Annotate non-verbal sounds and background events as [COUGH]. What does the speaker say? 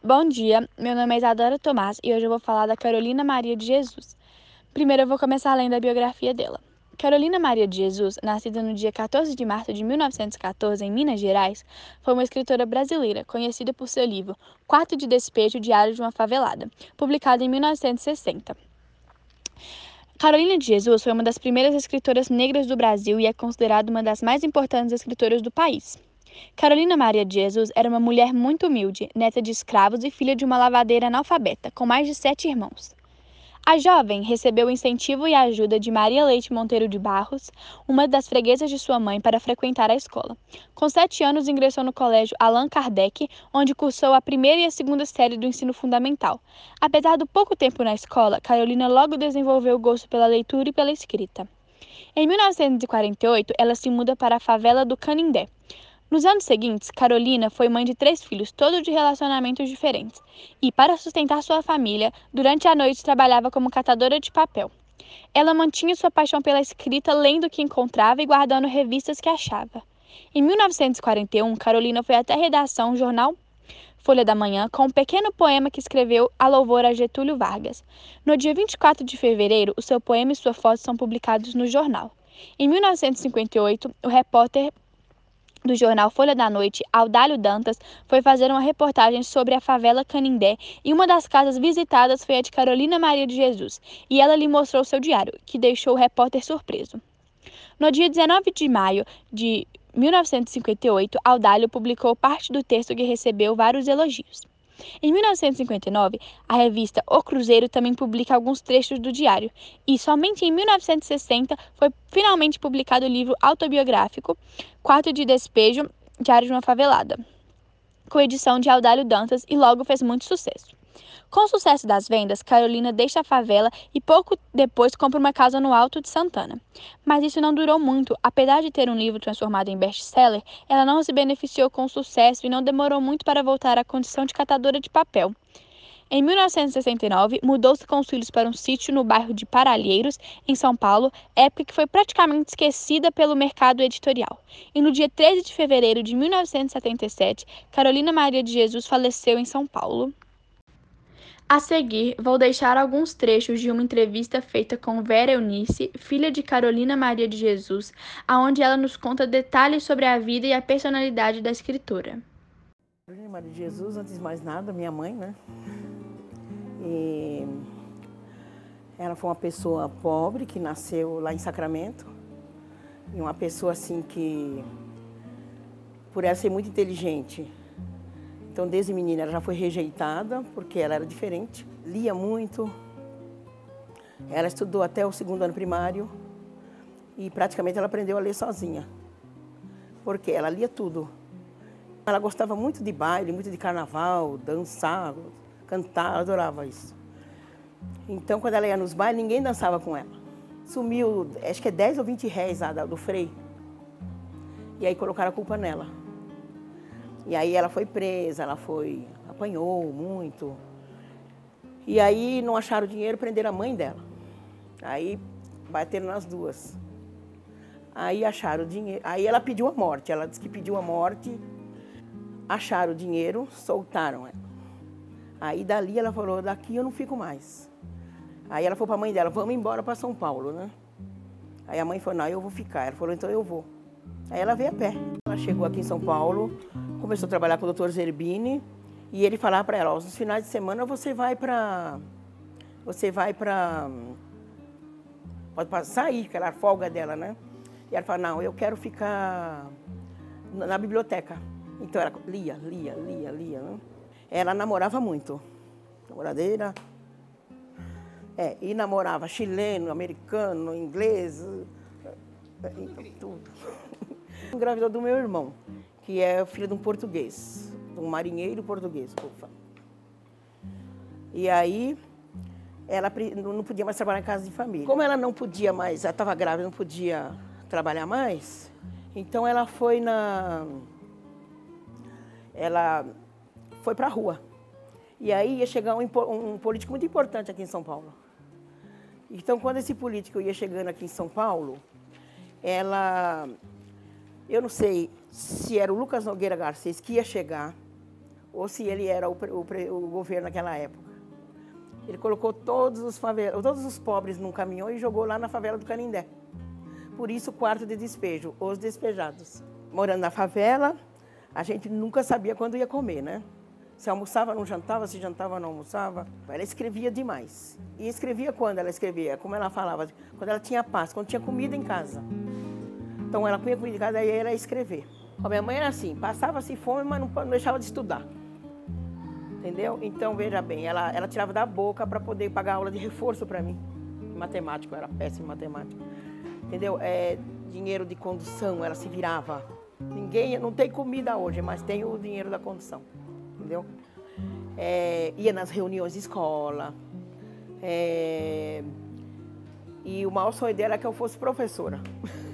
Bom dia, meu nome é Isadora Tomás e hoje eu vou falar da Carolina Maria de Jesus. Primeiro eu vou começar lendo a biografia dela. Carolina Maria de Jesus, nascida no dia 14 de março de 1914 em Minas Gerais, foi uma escritora brasileira conhecida por seu livro Quarto de Despejo Diário de uma Favelada, publicado em 1960. Carolina de Jesus foi uma das primeiras escritoras negras do Brasil e é considerada uma das mais importantes escritoras do país. Carolina Maria de Jesus era uma mulher muito humilde, neta de escravos e filha de uma lavadeira analfabeta, com mais de sete irmãos. A jovem recebeu o incentivo e a ajuda de Maria Leite Monteiro de Barros, uma das freguesas de sua mãe, para frequentar a escola. Com sete anos, ingressou no colégio Allan Kardec, onde cursou a primeira e a segunda série do ensino fundamental. Apesar do pouco tempo na escola, Carolina logo desenvolveu o gosto pela leitura e pela escrita. Em 1948, ela se muda para a favela do Canindé. Nos anos seguintes, Carolina foi mãe de três filhos, todos de relacionamentos diferentes, e, para sustentar sua família, durante a noite trabalhava como catadora de papel. Ela mantinha sua paixão pela escrita, lendo o que encontrava e guardando revistas que achava. Em 1941, Carolina foi até a redação jornal Folha da Manhã com um pequeno poema que escreveu a louvor a Getúlio Vargas. No dia 24 de fevereiro, o seu poema e sua foto são publicados no jornal. Em 1958, o repórter do jornal Folha da Noite, Audálio Dantas, foi fazer uma reportagem sobre a favela Canindé e uma das casas visitadas foi a de Carolina Maria de Jesus, e ela lhe mostrou seu diário, que deixou o repórter surpreso. No dia 19 de maio de 1958, Audálio publicou parte do texto que recebeu vários elogios. Em 1959, a revista O Cruzeiro também publica alguns trechos do diário, e somente em 1960 foi finalmente publicado o livro autobiográfico Quarto de Despejo, Diário de uma Favelada, com edição de Audálio Dantas e logo fez muito sucesso. Com o sucesso das vendas, Carolina deixa a favela e pouco depois compra uma casa no Alto de Santana. Mas isso não durou muito. Apesar de ter um livro transformado em best-seller, ela não se beneficiou com o sucesso e não demorou muito para voltar à condição de catadora de papel. Em 1969, mudou-se com os filhos para um sítio no bairro de Paralheiros, em São Paulo, época que foi praticamente esquecida pelo mercado editorial. E no dia 13 de fevereiro de 1977, Carolina Maria de Jesus faleceu em São Paulo. A seguir, vou deixar alguns trechos de uma entrevista feita com Vera Eunice, filha de Carolina Maria de Jesus, aonde ela nos conta detalhes sobre a vida e a personalidade da escritora. Carolina Maria de Jesus, antes de mais nada, minha mãe, né? E ela foi uma pessoa pobre que nasceu lá em Sacramento. E uma pessoa assim que, por ela ser muito inteligente, então, desde menina, ela já foi rejeitada, porque ela era diferente. Lia muito. Ela estudou até o segundo ano primário. E praticamente ela aprendeu a ler sozinha. Porque ela lia tudo. Ela gostava muito de baile, muito de carnaval, dançar, cantar, ela adorava isso. Então, quando ela ia nos bailes, ninguém dançava com ela. Sumiu, acho que é 10 ou 20 réis do freio. E aí colocaram a culpa nela. E aí ela foi presa, ela foi, apanhou muito. E aí não acharam dinheiro, prenderam a mãe dela. Aí bateram nas duas. Aí acharam o dinheiro. Aí ela pediu a morte. Ela disse que pediu a morte. Acharam o dinheiro, soltaram ela. Aí dali ela falou, daqui eu não fico mais. Aí ela falou para a mãe dela, vamos embora para São Paulo, né? Aí a mãe falou, não, eu vou ficar. Ela falou, então eu vou. Aí ela veio a pé. Ela chegou aqui em São Paulo, começou a trabalhar com o doutor Zerbini e ele falava para ela, nos finais de semana você vai para você vai para pode sair, que era a folga dela, né? E ela falou, não, eu quero ficar na biblioteca. Então ela lia, lia, lia, lia. Né? Ela namorava muito. Namoradeira. É, e namorava chileno, americano, inglês, tudo. [LAUGHS] Engravidou do meu irmão que é filha de um português, de um marinheiro português, ufa. E aí, ela não podia mais trabalhar em casa de família. Como ela não podia mais, ela estava grávida, não podia trabalhar mais, então ela foi na... Ela foi para a rua. E aí ia chegar um, um político muito importante aqui em São Paulo. Então, quando esse político ia chegando aqui em São Paulo, ela eu não sei se era o Lucas Nogueira Garcês que ia chegar, ou se ele era o, o, o governo naquela época. Ele colocou todos os, favela, todos os pobres num caminhão e jogou lá na favela do Canindé. Por isso, quarto de despejo, os despejados. Morando na favela, a gente nunca sabia quando ia comer, né? Se almoçava, não jantava, se jantava, não almoçava. Ela escrevia demais. E escrevia quando ela escrevia, como ela falava, quando ela tinha paz, quando tinha comida em casa. Então ela punha comida em casa e ia escrever. A minha mãe era assim, passava-se fome, mas não, não deixava de estudar. Entendeu? Então, veja bem, ela, ela tirava da boca para poder pagar aula de reforço para mim. Matemático, era péssimo em matemática. Entendeu? É, dinheiro de condução, ela se virava. Ninguém, não tem comida hoje, mas tem o dinheiro da condução entendeu? É, ia nas reuniões de escola. É, e o maior sonho dela é que eu fosse professora. [LAUGHS]